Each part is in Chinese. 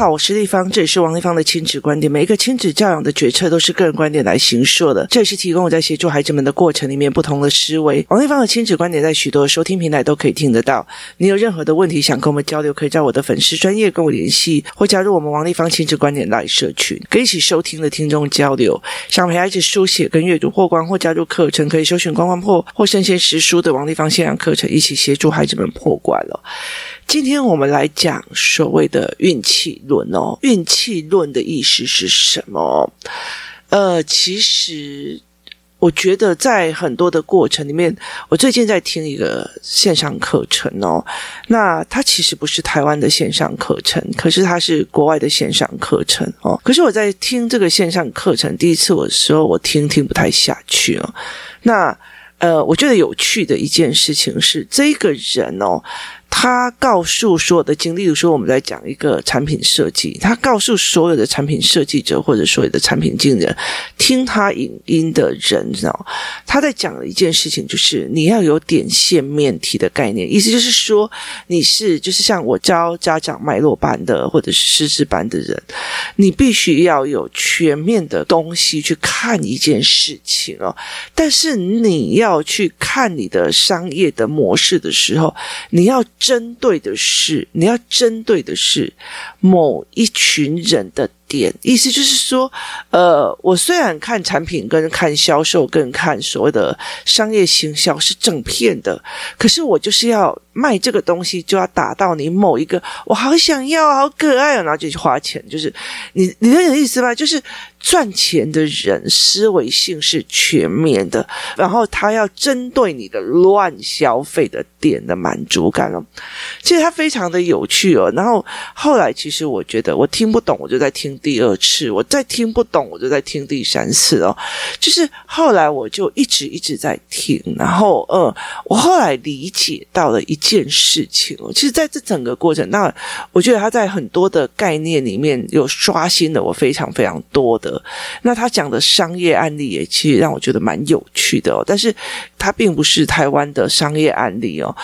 好，我是丽芳，这里是王立芳的亲子观点。每一个亲子教养的决策都是个人观点来形塑的，这也是提供我在协助孩子们的过程里面不同的思维。王立芳的亲子观点在许多收听平台都可以听得到。你有任何的问题想跟我们交流，可以在我的粉丝专业跟我联系，或加入我们王立芳亲子观点来社群，跟一起收听的听众交流。想陪孩子书写跟阅读破关，或加入课程，可以搜寻关关破或生鲜识书的王立芳线上课程，一起协助孩子们破关了。今天我们来讲所谓的运气论哦，运气论的意思是什么？呃，其实我觉得在很多的过程里面，我最近在听一个线上课程哦，那它其实不是台湾的线上课程，可是它是国外的线上课程哦。可是我在听这个线上课程第一次的时候，我听听不太下去哦。那呃，我觉得有趣的一件事情是，这个人哦。他告诉所有的经历，例如说我们在讲一个产品设计，他告诉所有的产品设计者或者所有的产品经理，听他影音的人，你知道，他在讲的一件事情就是你要有点线面体的概念，意思就是说你是就是像我教家长脉络班的或者是师资班的人，你必须要有全面的东西去看一件事情哦，但是你要去看你的商业的模式的时候，你要。针对的是，你要针对的是某一群人的点，意思就是说，呃，我虽然看产品跟看销售跟看所谓的商业行销是正片的，可是我就是要卖这个东西，就要打到你某一个，我好想要，好可爱哦，然后就去花钱，就是你，你懂我的意思吗？就是。赚钱的人思维性是全面的，然后他要针对你的乱消费的点的满足感哦。其实他非常的有趣哦。然后后来其实我觉得我听不懂，我就在听第二次；我再听不懂，我就再听第三次哦。就是后来我就一直一直在听，然后呃，我后来理解到了一件事情哦。其实在这整个过程，那我觉得他在很多的概念里面有刷新了我非常非常多的。那他讲的商业案例也其实让我觉得蛮有趣的哦，但是他并不是台湾的商业案例哦。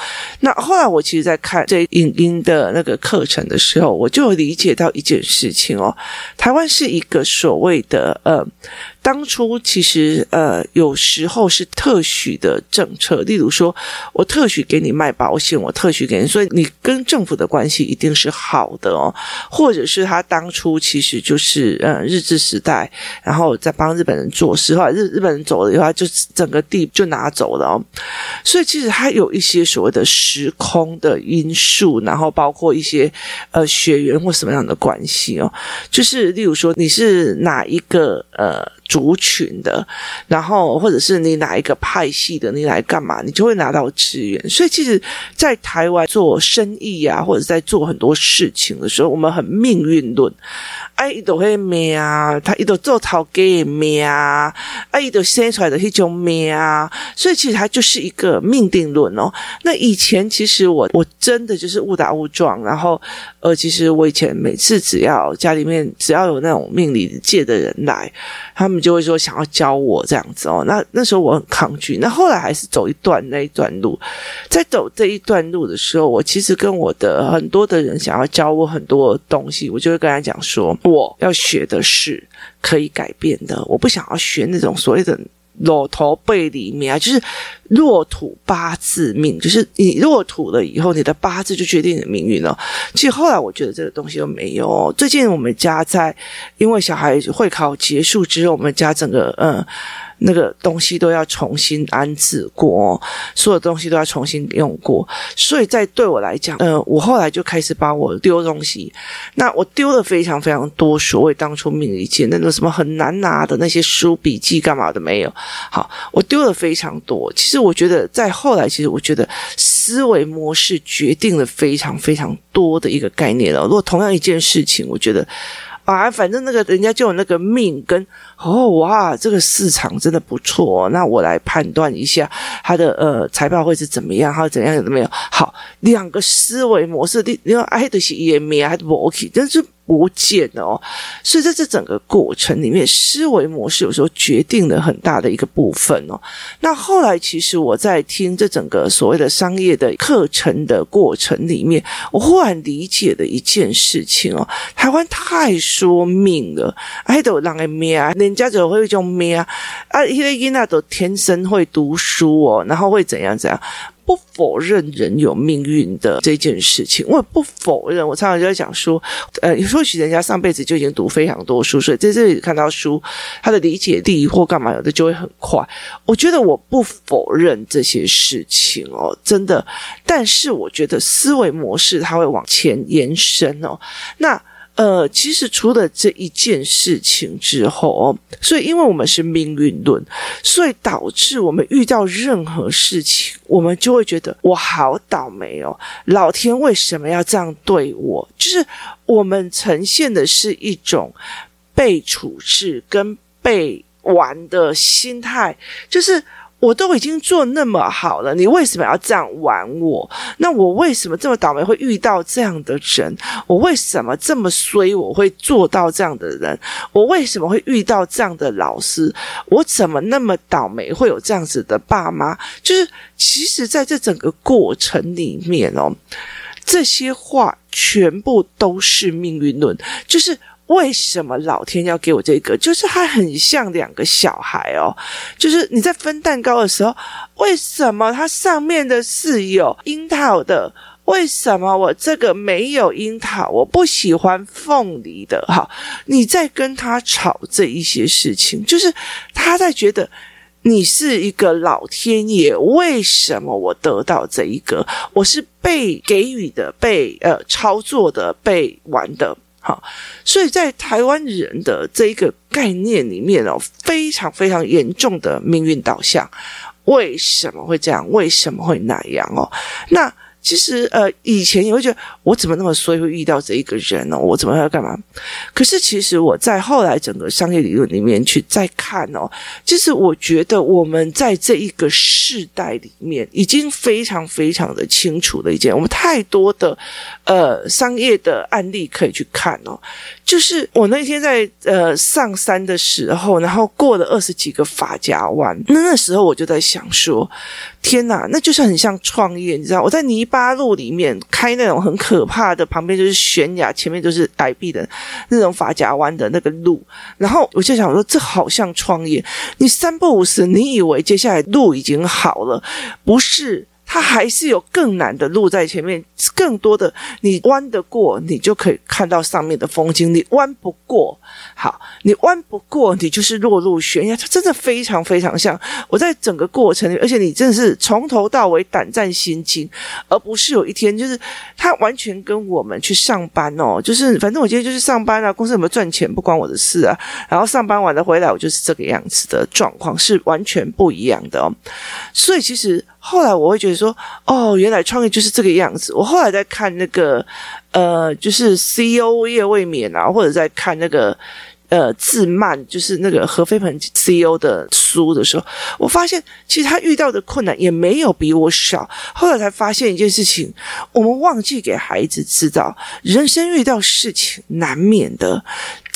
那后来我其实，在看这影音的那个课程的时候，我就理解到一件事情哦，台湾是一个所谓的呃。当初其实呃，有时候是特许的政策，例如说我特许给你卖保险，我特许给你，所以你跟政府的关系一定是好的哦。或者是他当初其实就是呃日治时代，然后在帮日本人做事，后来日日本人走了以后，他就整个地就拿走了哦。所以其实他有一些所谓的时空的因素，然后包括一些呃血缘或什么样的关系哦，就是例如说你是哪一个呃。族群的，然后或者是你哪一个派系的，你来干嘛，你就会拿到资源。所以其实，在台湾做生意啊，或者在做很多事情的时候，我们很命运论。哎，伊都会命啊，他伊都做头家的命啊，哎，伊都生出来的一种命啊，所以其实它就是一个命定论哦。那以前其实我我真的就是误打误撞，然后呃，其实我以前每次只要家里面只要有那种命理界的人来，他们就会说想要教我这样子哦。那那时候我很抗拒，那后来还是走一段那一段路，在走这一段路的时候，我其实跟我的很多的人想要教我很多东西，我就会跟他讲说。我要学的是可以改变的，我不想要学那种所谓的裸驼背里面啊，就是落土八字命，就是你落土了以后，你的八字就决定你的命运了。其实后来我觉得这个东西都没有。最近我们家在因为小孩会考结束之后，我们家整个嗯。那个东西都要重新安置过，所有东西都要重新用过，所以在对我来讲，呃，我后来就开始把我丢东西。那我丢了非常非常多，所谓当初命理界那个什么很难拿的那些书、笔记干嘛的没有。好，我丢了非常多。其实我觉得，在后来，其实我觉得思维模式决定了非常非常多的一个概念了。如果同样一件事情，我觉得。啊，反正那个人家就有那个命跟哦哇，这个市场真的不错，那我来判断一下他的呃财报会是怎么样，还有怎样有没有？好，两个思维模式，你你要爱的是也没还是不 OK，但是不见了哦。所以在这整个过程里面，思维模式有时候决定了很大的一个部分哦。那后来其实我在听这整个所谓的商业的课程的过程里面，我忽然理解了一件事情哦，台湾太说命了，哎，都让人命啊，人家就会一种命啊，啊，因为囡仔都天生会读书哦，然后会怎样怎样。不否认人有命运的这件事情，我也不否认。我常常就在讲说，呃，或许人家上辈子就已经读非常多书，所以在这里看到书，他的理解力或干嘛有的就会很快。我觉得我不否认这些事情哦，真的。但是我觉得思维模式它会往前延伸哦，那。呃，其实除了这一件事情之后哦，所以因为我们是命运论，所以导致我们遇到任何事情，我们就会觉得我好倒霉哦，老天为什么要这样对我？就是我们呈现的是一种被处置跟被玩的心态，就是。我都已经做那么好了，你为什么要这样玩我？那我为什么这么倒霉会遇到这样的人？我为什么这么衰？我会做到这样的人？我为什么会遇到这样的老师？我怎么那么倒霉会有这样子的爸妈？就是其实在这整个过程里面哦，这些话全部都是命运论，就是。为什么老天要给我这个？就是它很像两个小孩哦，就是你在分蛋糕的时候，为什么它上面的是有樱桃的？为什么我这个没有樱桃？我不喜欢凤梨的。哈，你在跟他吵这一些事情，就是他在觉得你是一个老天爷，为什么我得到这一个？我是被给予的，被呃操作的，被玩的。好，所以在台湾人的这一个概念里面哦，非常非常严重的命运导向，为什么会这样？为什么会那样？哦，那。其实，呃，以前你会觉得我怎么那么衰，会遇到这一个人呢？我怎么要干嘛？可是，其实我在后来整个商业理论里面去再看哦，其实我觉得我们在这一个世代里面已经非常非常的清楚的一件，我们太多的呃商业的案例可以去看哦。就是我那天在呃上山的时候，然后过了二十几个法家湾，那那时候我就在想说，天哪，那就是很像创业，你知道？我在泥巴八路里面开那种很可怕的，旁边就是悬崖，前面就是崖壁的那种法夹弯的那个路，然后我就想说，这好像创业。你三不五时，你以为接下来路已经好了，不是？它还是有更难的路在前面，更多的你弯得过，你就可以看到上面的风景；你弯不过，好，你弯不过，你就是落入悬崖。它真的非常非常像我在整个过程里，而且你真的是从头到尾胆战心惊，而不是有一天就是他完全跟我们去上班哦，就是反正我今天就是上班啊，公司有没有赚钱不关我的事啊，然后上班完了回来，我就是这个样子的状况，是完全不一样的哦。所以其实。后来我会觉得说，哦，原来创业就是这个样子。我后来在看那个，呃，就是 CEO 叶未眠啊，或者在看那个。呃，自慢就是那个何飞鹏 CEO 的书的时候，我发现其实他遇到的困难也没有比我少。后来才发现一件事情，我们忘记给孩子知道，人生遇到事情难免的，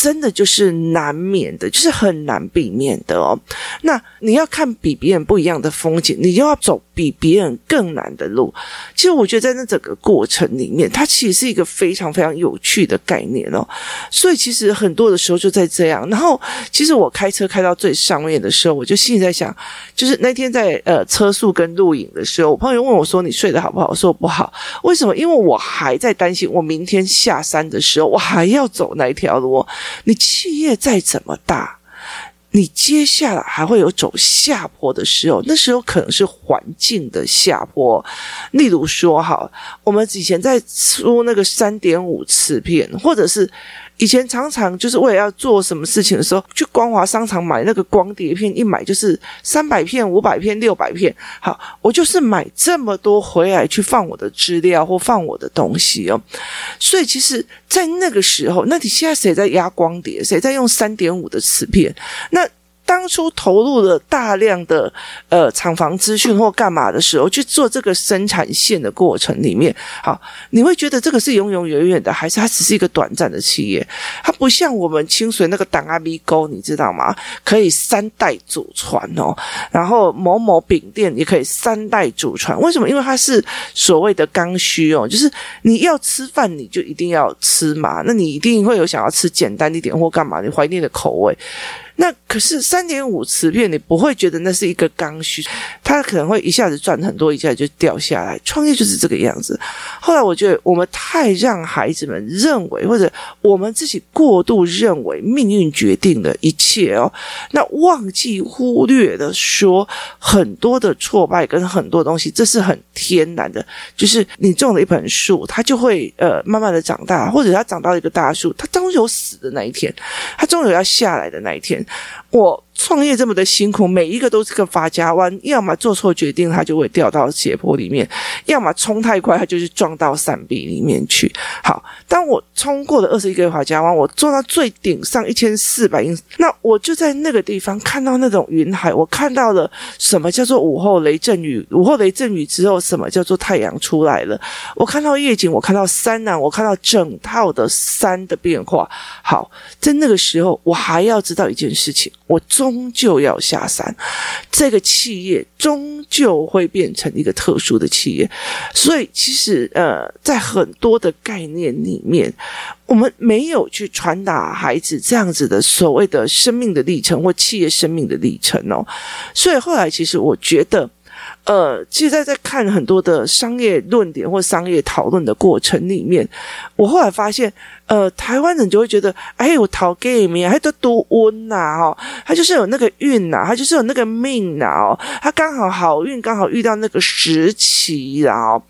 真的就是难免的，就是很难避免的哦。那你要看比别人不一样的风景，你就要走比别人更难的路。其实我觉得在那整个过程里面，它其实是一个非常非常有趣的概念哦。所以其实很多的时候就在。这样，然后其实我开车开到最上面的时候，我就心里在想，就是那天在呃车速跟录影的时候，我朋友问我说：“你睡得好不好？”我说：“不好。”为什么？因为我还在担心，我明天下山的时候，我还要走那一条路。你企业再怎么大，你接下来还会有走下坡的时候，那时候可能是环境的下坡。例如说，哈，我们以前在出那个三点五次片，或者是。以前常常就是为了要做什么事情的时候，去光华商场买那个光碟片，一买就是三百片、五百片、六百片。好，我就是买这么多回来去放我的资料或放我的东西哦。所以其实，在那个时候，那你现在谁在压光碟？谁在用三点五的磁片？那当初投入了大量的呃厂房资讯或干嘛的时候，去做这个生产线的过程里面，好，你会觉得这个是永永远远的，还是它只是一个短暂的企业？它不像我们清水那个档阿米沟，你知道吗？可以三代祖传哦，然后某某饼店也可以三代祖传。为什么？因为它是所谓的刚需哦，就是你要吃饭，你就一定要吃嘛，那你一定会有想要吃简单一点或干嘛，你怀念的口味。那可是三点五磁片，你不会觉得那是一个刚需，它可能会一下子赚很多，一下子就掉下来。创业就是这个样子。后来我觉得我们太让孩子们认为，或者我们自己过度认为命运决定了一切哦，那忘记忽略的说很多的挫败跟很多东西，这是很天然的。就是你种了一盆树，它就会呃慢慢的长大，或者它长到一个大树，它终有死的那一天，它终有要下来的那一天。我创业这么的辛苦，每一个都是个发家湾，要么做错决定，它就会掉到斜坡里面；要么冲太快，它就是撞到山壁里面去。好，当我冲过了二十一个发家湾，我坐到最顶上一千四百英，那我就在那个地方看到那种云海，我看到了什么叫做午后雷阵雨，午后雷阵雨之后，什么叫做太阳出来了？我看到夜景，我看到山呐，我看到整套的山的变化。好，在那个时候，我还要知道一件事情。我终终究要下山，这个企业终究会变成一个特殊的企业，所以其实呃，在很多的概念里面，我们没有去传达孩子这样子的所谓的生命的历程或企业生命的历程哦，所以后来其实我觉得。呃，其实在在看很多的商业论点或商业讨论的过程里面，我后来发现，呃，台湾人就会觉得，哎，我讨 gay 面，还都多温呐，哈，他就是有那个运呐，他就是有那个命呐，哦，他刚好好运，刚好遇到那个时期，然后。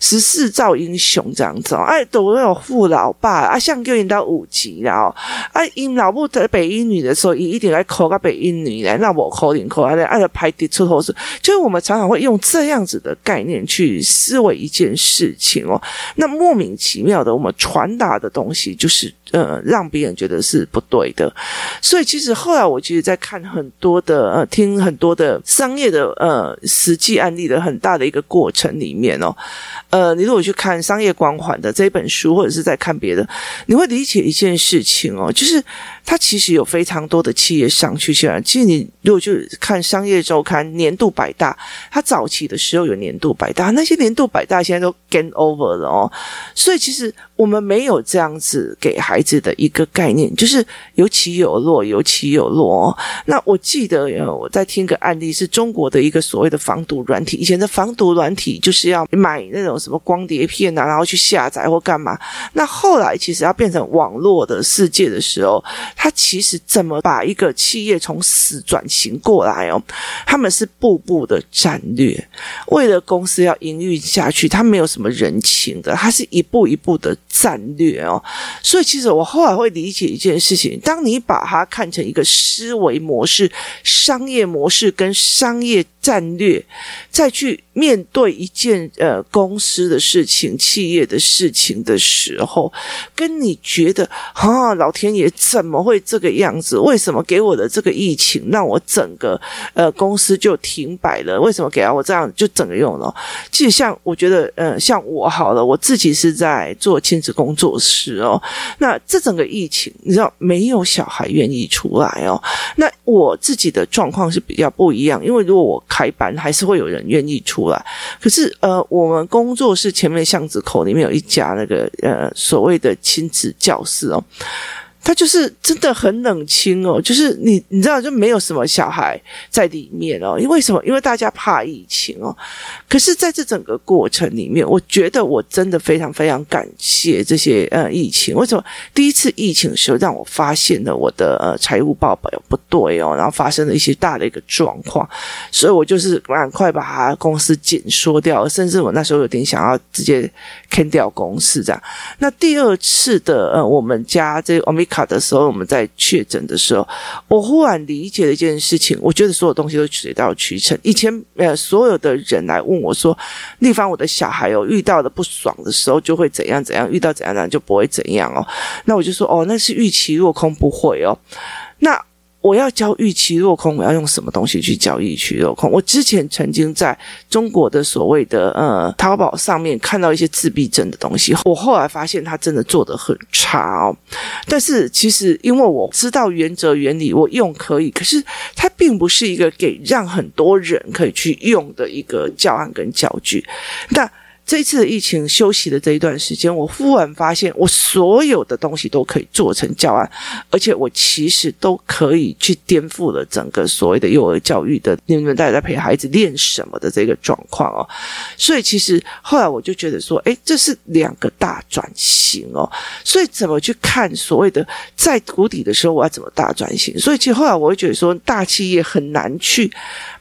十四兆英雄这样子哦，哎，都有富老爸啊，像就引到五级了哦，哎，因老母得北英女的时候，一一点来考个北英女来，那我考零考啊，哎，要排第出头是，就是我们常常会用这样子的概念去思维一件事情哦，那莫名其妙的，我们传达的东东西就是呃，让别人觉得是不对的，所以其实后来我其实，在看很多的呃，听很多的商业的呃实际案例的很大的一个过程里面哦。呃，你如果去看《商业光环》的这一本书，或者是在看别的，你会理解一件事情哦，就是它其实有非常多的企业上去起来。其实你如果去看《商业周刊》年度百大，它早期的时候有年度百大，那些年度百大现在都 gain over 了哦。所以其实我们没有这样子给孩孩子的一个概念，就是有起有落，有起有落哦。那我记得我在听个案例，是中国的一个所谓的防毒软体，以前的防毒软体就是要买那种。什么光碟片啊，然后去下载或干嘛？那后来其实要变成网络的世界的时候，他其实怎么把一个企业从死转型过来哦？他们是步步的战略，为了公司要营运下去，他没有什么人情的，他是一步一步的战略哦。所以其实我后来会理解一件事情：当你把它看成一个思维模式、商业模式跟商业战略，再去面对一件呃公司。的事情、企业的事情的时候，跟你觉得啊，老天爷怎么会这个样子？为什么给我的这个疫情让我整个呃公司就停摆了？为什么给了我这样就整个用了？其实像我觉得，呃，像我好了，我自己是在做亲子工作室哦。那这整个疫情，你知道没有小孩愿意出来哦。那我自己的状况是比较不一样，因为如果我开班，还是会有人愿意出来。可是呃，我们工作。室前面巷子口里面有一家那个呃所谓的亲子教室哦。他就是真的很冷清哦，就是你你知道就没有什么小孩在里面哦，因为什么？因为大家怕疫情哦。可是在这整个过程里面，我觉得我真的非常非常感谢这些呃疫情。为什么？第一次疫情的时候，让我发现了我的呃财务报表不对哦，然后发生了一些大的一个状况，所以我就是赶快把他公司紧缩掉，甚至我那时候有点想要直接砍掉公司这样。那第二次的呃，我们家这个欧米卡的时候，我们在确诊的时候，我忽然理解了一件事情。我觉得所有东西都水到渠成。以前呃，所有的人来问我说：“丽芳，我的小孩有遇到的不爽的时候，就会怎样怎样；遇到怎样怎样就不会怎样哦。”那我就说：“哦，那是预期落空，不会哦。”那。我要教预期落空，我要用什么东西去教预期落空？我之前曾经在中国的所谓的呃淘宝上面看到一些自闭症的东西，我后来发现他真的做得很差哦。但是其实因为我知道原则原理，我用可以，可是它并不是一个给让很多人可以去用的一个教案跟教具。那这次疫情休息的这一段时间，我忽然发现，我所有的东西都可以做成教案，而且我其实都可以去颠覆了整个所谓的幼儿教育的你们大家在陪孩子练什么的这个状况哦。所以其实后来我就觉得说，诶，这是两个大转型哦。所以怎么去看所谓的在谷底的时候，我要怎么大转型？所以其实后来我会觉得说，大企业很难去。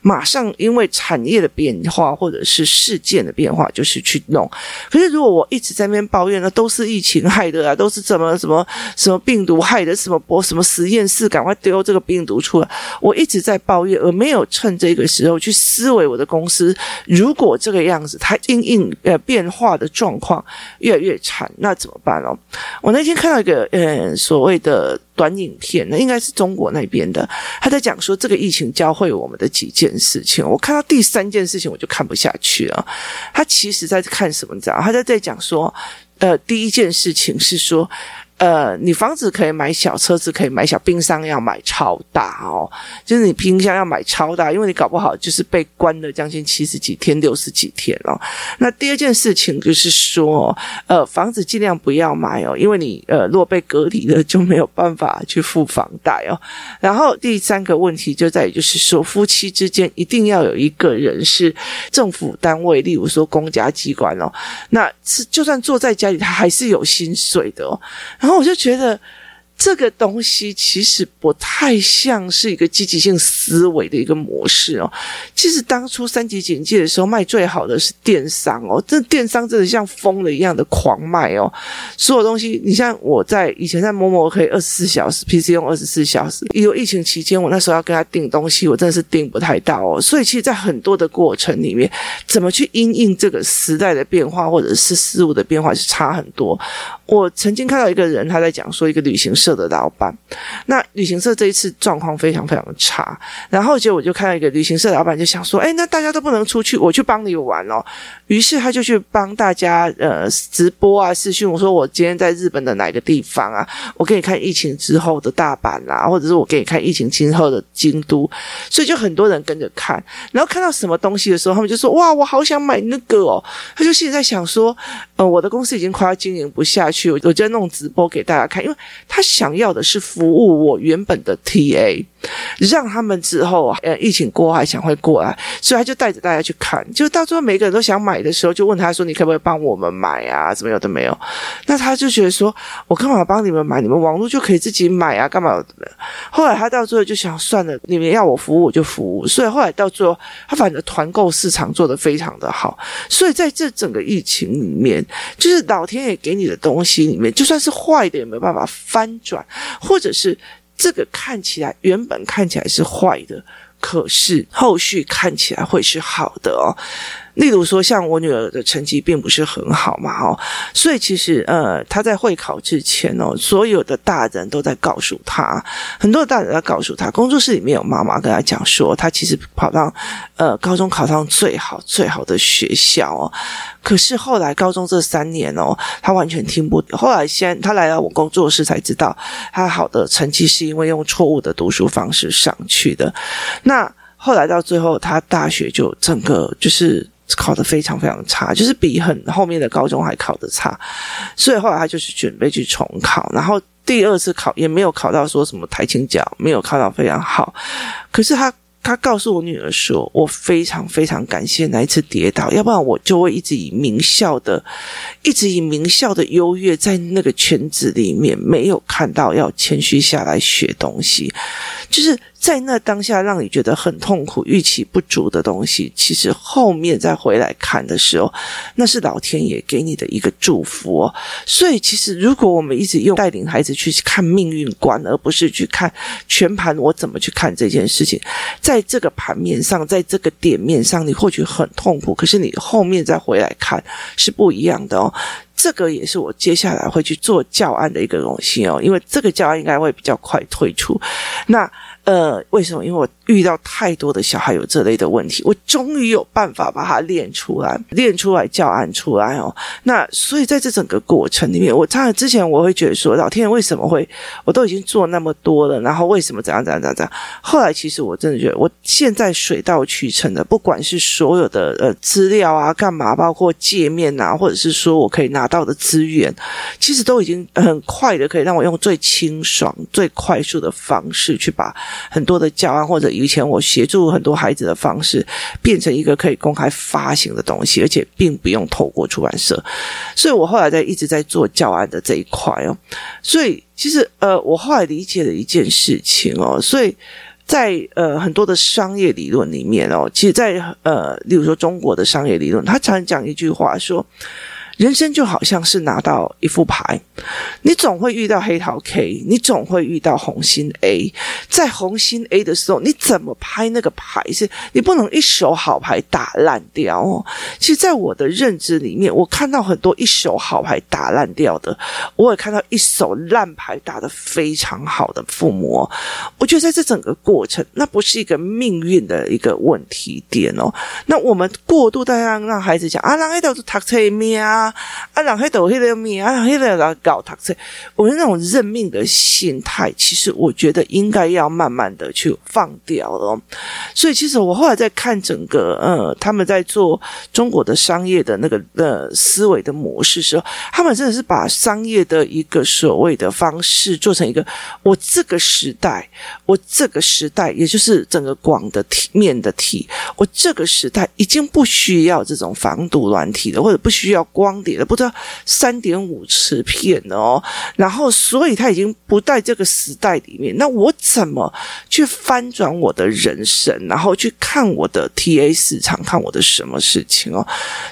马上因为产业的变化或者是事件的变化，就是去弄。可是如果我一直在那边抱怨，那都是疫情害的啊，都是怎么什么什么病毒害的，什么播什么实验室赶快丢这个病毒出来。我一直在抱怨，而没有趁这个时候去思维我的公司。如果这个样子，它因应呃变化的状况越来越惨，那怎么办哦？我那天看到一个呃所谓的。短影片，那应该是中国那边的，他在讲说这个疫情教会我们的几件事情。我看到第三件事情，我就看不下去了。他其实在看什么？你知道？他在在讲说，呃，第一件事情是说。呃，你房子可以买小，车子可以买小，冰箱要买超大哦。就是你冰箱要买超大，因为你搞不好就是被关了将近七十几天、六十几天哦。那第二件事情就是说，呃，房子尽量不要买哦，因为你呃，若被隔离了，就没有办法去付房贷哦。然后第三个问题就在于，就是说夫妻之间一定要有一个人是政府单位，例如说公家机关哦，那是就算坐在家里，他还是有薪水的哦。然后。我就觉得。这个东西其实不太像是一个积极性思维的一个模式哦。其实当初三级警戒的时候，卖最好的是电商哦，这电商真的像疯了一样的狂卖哦。所有东西，你像我在以前在某某可以二十四小时 PC 用二十四小时，因为疫情期间，我那时候要跟他订东西，我真的是订不太到哦。所以其实，在很多的过程里面，怎么去因应这个时代的变化，或者是事物的变化，是差很多。我曾经看到一个人他在讲说，一个旅行社。社的老板，那旅行社这一次状况非常非常的差，然后结果我就看到一个旅行社老板就想说，哎，那大家都不能出去，我去帮你玩哦。于是他就去帮大家呃直播啊视讯，我说我今天在日本的哪个地方啊？我给你看疫情之后的大阪啦，或者是我给你看疫情今后的京都，所以就很多人跟着看，然后看到什么东西的时候，他们就说哇，我好想买那个哦。他就心里在想说，呃，我的公司已经快要经营不下去，我我就弄直播给大家看，因为他想。要的是服务我原本的 TA，让他们之后啊，呃，疫情过还想会过来，所以他就带着大家去看。就到最后每个人都想买的时候，就问他说：“你可不可以帮我们买啊？怎么有的没有？”那他就觉得说：“我干嘛帮你们买？你们网络就可以自己买啊，干嘛？”后来他到最后就想：“算了，你们要我服务我就服务。”所以后来到最后，他反正团购市场做得非常的好。所以在这整个疫情里面，就是老天爷给你的东西里面，就算是坏的，也没有办法翻转。或者是这个看起来原本看起来是坏的，可是后续看起来会是好的哦。例如说，像我女儿的成绩并不是很好嘛，哦，所以其实呃，她在会考之前哦，所有的大人都在告诉她，很多的大人在告诉她，工作室里面有妈妈跟她讲说，她其实跑到呃高中考上最好最好的学校哦，可是后来高中这三年哦，她完全听不，后来先她来到我工作室才知道，她好的成绩是因为用错误的读书方式上去的，那后来到最后，她大学就整个就是。考得非常非常差，就是比很后面的高中还考得差，所以后来他就是准备去重考，然后第二次考也没有考到说什么台清交，没有考到非常好，可是他他告诉我女儿说，我非常非常感谢那一次跌倒，要不然我就会一直以名校的，一直以名校的优越在那个圈子里面没有看到要谦虚下来学东西，就是。在那当下让你觉得很痛苦、预期不足的东西，其实后面再回来看的时候，那是老天爷给你的一个祝福哦。所以，其实如果我们一直用带领孩子去看命运观，而不是去看全盘，我怎么去看这件事情，在这个盘面上，在这个点面上，你或许很痛苦，可是你后面再回来看是不一样的哦。这个也是我接下来会去做教案的一个东西哦，因为这个教案应该会比较快推出。那呃，为什么？因为我遇到太多的小孩有这类的问题，我终于有办法把它练出来，练出来教案出来哦。那所以在这整个过程里面，我当然之前我会觉得说，老天为什么会？我都已经做那么多了，然后为什么怎样怎样怎样怎样？后来其实我真的觉得，我现在水到渠成的，不管是所有的呃资料啊，干嘛，包括界面啊，或者是说我可以拿到的资源，其实都已经很快的可以让我用最清爽、最快速的方式去把。很多的教案，或者以前我协助很多孩子的方式，变成一个可以公开发行的东西，而且并不用透过出版社。所以我后来在一直在做教案的这一块哦。所以其实呃，我后来理解了一件事情哦。所以在呃很多的商业理论里面哦，其实在呃，例如说中国的商业理论，他常讲一句话说。人生就好像是拿到一副牌，你总会遇到黑桃 K，你总会遇到红心 A。在红心 A 的时候，你怎么拍那个牌？是你不能一手好牌打烂掉哦。其实，在我的认知里面，我看到很多一手好牌打烂掉的，我也看到一手烂牌打得非常好的父母。我觉得在这整个过程，那不是一个命运的一个问题点哦。那我们过度的让让孩子讲啊，让孩子读册咩啊？啊，让黑豆黑的命啊，黑的来搞他。这我觉得那种认命的心态，其实我觉得应该要慢慢的去放掉了。所以，其实我后来在看整个呃，他们在做中国的商业的那个呃思维的模式时候，他们真的是把商业的一个所谓的方式做成一个我这个时代，我这个时代，也就是整个广的体面的体，我这个时代已经不需要这种防毒软体了，或者不需要光。光碟了，不知道三点五磁片哦，然后所以他已经不在这个时代里面。那我怎么去翻转我的人生，然后去看我的 TA 市场，看我的什么事情哦？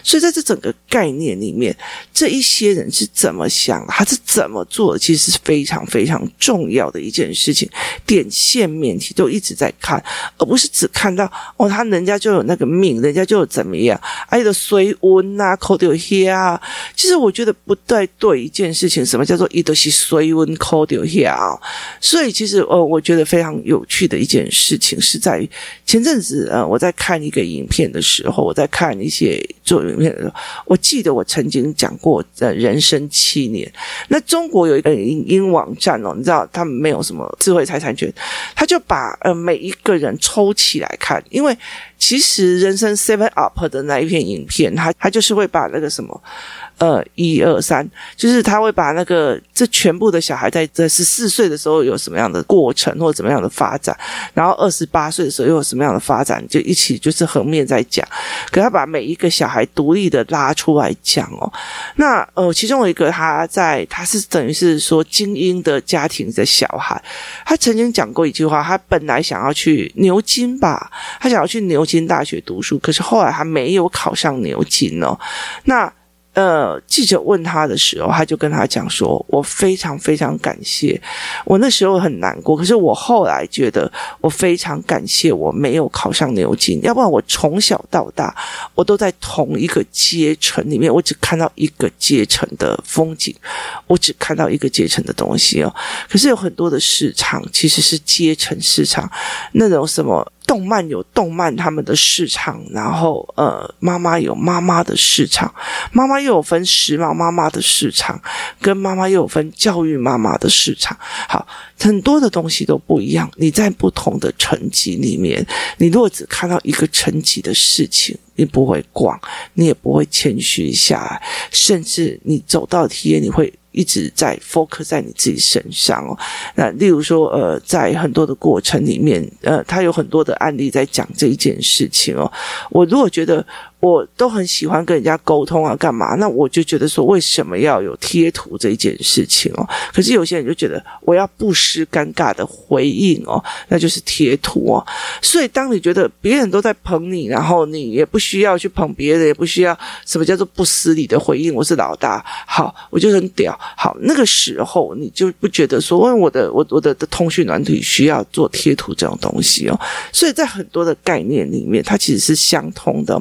所以在这整个概念里面，这一些人是怎么想，他是怎么做的，其实是非常非常重要的一件事情。点线面体都一直在看，而不是只看到哦，他人家就有那个命，人家就有怎么样，哎的水温啊，口丢黑啊。其实我觉得不太对一件事情，什么叫做一都是水温扣掉下？所以其实呃，我觉得非常有趣的一件事情是在于前阵子呃，我在看一个影片的时候，我在看一些做影片的时候，我记得我曾经讲过呃，人生七年。那中国有一个影音网站哦，你知道他们没有什么智慧财产权，他就把呃每一个人抽起来看，因为。其实人生 Seven Up 的那一片影片，他他就是会把那个什么。呃，一二三，就是他会把那个这全部的小孩在这十四岁的时候有什么样的过程或怎么样的发展，然后二十八岁的时候又有什么样的发展，就一起就是横面在讲。可他把每一个小孩独立的拉出来讲哦。那呃，其中有一个他在他是等于是说精英的家庭的小孩，他曾经讲过一句话，他本来想要去牛津吧，他想要去牛津大学读书，可是后来他没有考上牛津哦。那呃，记者问他的时候，他就跟他讲说：“我非常非常感谢，我那时候很难过，可是我后来觉得我非常感谢我没有考上牛津，要不然我从小到大我都在同一个阶层里面，我只看到一个阶层的风景，我只看到一个阶层的东西哦。可是有很多的市场其实是阶层市场，那种什么。”动漫有动漫他们的市场，然后呃，妈妈有妈妈的市场，妈妈又有分时髦妈妈的市场，跟妈妈又有分教育妈妈的市场。好，很多的东西都不一样。你在不同的层级里面，你如果只看到一个层级的事情，你不会逛，你也不会谦虚下来，甚至你走到体验，你会。一直在 focus 在你自己身上哦，那例如说，呃，在很多的过程里面，呃，他有很多的案例在讲这一件事情哦。我如果觉得。我都很喜欢跟人家沟通啊，干嘛？那我就觉得说，为什么要有贴图这一件事情哦？可是有些人就觉得，我要不失尴尬的回应哦，那就是贴图哦。所以，当你觉得别人都在捧你，然后你也不需要去捧别人，也不需要什么叫做不失礼的回应。我是老大，好，我就很屌。好，那个时候你就不觉得说，问我的我我的的通讯软体需要做贴图这种东西哦。所以在很多的概念里面，它其实是相通的。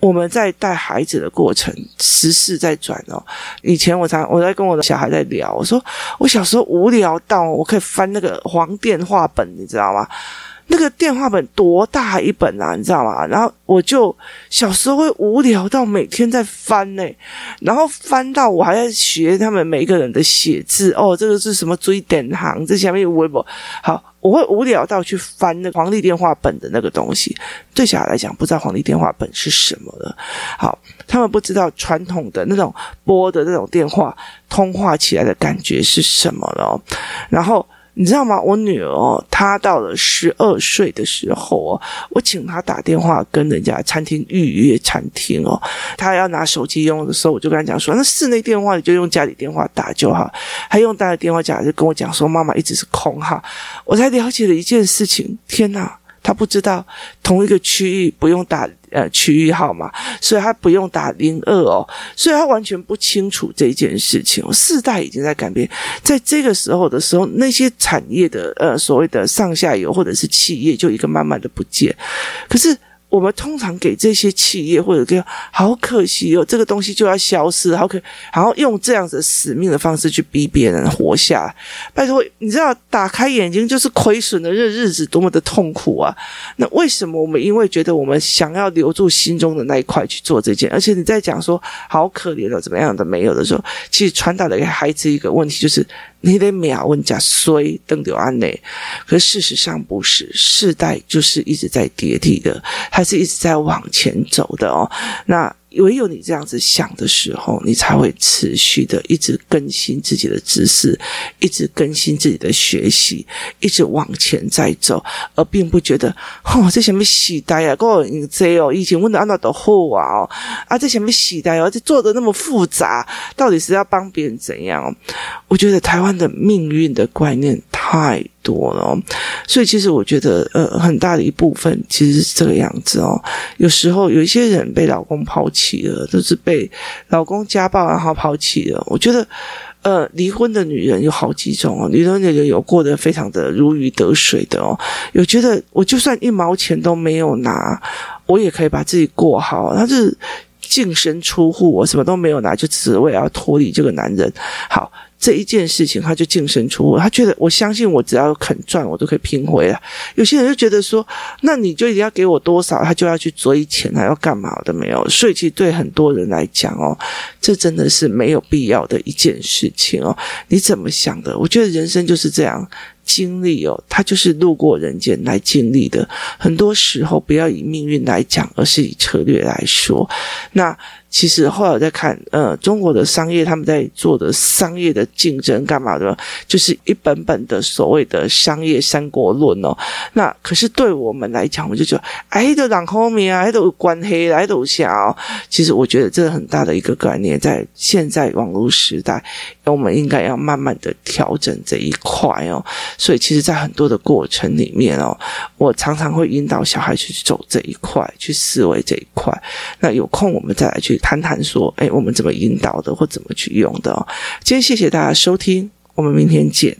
我们在带孩子的过程，时事在转哦。以前我常我在跟我的小孩在聊，我说我小时候无聊到我可以翻那个黄电话本，你知道吗？那个电话本多大一本啊，你知道吗？然后我就小时候会无聊到每天在翻呢，然后翻到我还在学他们每一个人的写字哦，这个是什么追点行，这下面有微博。好，我会无聊到去翻那个黄历电话本的那个东西。对小孩来讲，不知道黄历电话本是什么的。好，他们不知道传统的那种拨的那种电话通话起来的感觉是什么了。然后。你知道吗？我女儿，她到了十二岁的时候哦，我请她打电话跟人家餐厅预约餐厅哦。她要拿手机用的时候，我就跟她讲说：“那室内电话你就用家里电话打就好。”她用大的电话讲，就跟我讲说：“妈妈一直是空号。”我才了解了一件事情。天哪，她不知道同一个区域不用打。呃，区域号码，所以他不用打零二哦，所以他完全不清楚这件事情。世代已经在改变，在这个时候的时候，那些产业的呃所谓的上下游或者是企业，就一个慢慢的不见。可是。我们通常给这些企业或者这样，好可惜哦，这个东西就要消失，好可，然后用这样子使命的方式去逼别人活下来。拜托，你知道，打开眼睛就是亏损的日日子，多么的痛苦啊！那为什么我们因为觉得我们想要留住心中的那一块去做这件，而且你在讲说好可怜的怎么样的没有的时候，其实传达了给孩子一个问题，就是。你得秒问加衰等掉安内，可事实上不是，世代就是一直在跌地的，它是一直在往前走的哦。那。唯有你这样子想的时候，你才会持续的一直更新自己的知识，一直更新自己的学习，一直往前在走，而并不觉得哦，这什么时代啊，跟我你这哦，以前问的安那都好啊哦，啊，这什么时代哦，这做的那么复杂，到底是要帮别人怎样？我觉得台湾的命运的观念太多了，所以其实我觉得，呃，很大的一部分其实是这个样子哦。有时候有一些人被老公抛弃了，都是被老公家暴然后抛弃了。我觉得，呃，离婚的女人有好几种哦。离婚的女人有过得非常的如鱼得水的哦，有觉得我就算一毛钱都没有拿，我也可以把自己过好。他是净身出户，我什么都没有拿，就只为要脱离这个男人。好。这一件事情，他就净身出户。他觉得，我相信我只要肯赚，我都可以拼回来。有些人就觉得说，那你就一定要给我多少，他就要去追钱，还要干嘛的没有？所以，其实对很多人来讲哦，这真的是没有必要的一件事情哦。你怎么想的？我觉得人生就是这样。经历哦，他就是路过人间来经历的。很多时候，不要以命运来讲，而是以策略来说。那其实后来我在看，呃，中国的商业他们在做的商业的竞争干嘛的，就是一本本的所谓的商业三国论哦。那可是对我们来讲，我们就觉得，哎，都讲后面啊，都关黑，来都小。其实我觉得这是很大的一个概念，在现在网络时代，我们应该要慢慢的调整这一块哦。所以，其实，在很多的过程里面哦，我常常会引导小孩去走这一块，去思维这一块。那有空我们再来去谈谈，说，哎，我们怎么引导的，或怎么去用的。今天谢谢大家收听，我们明天见。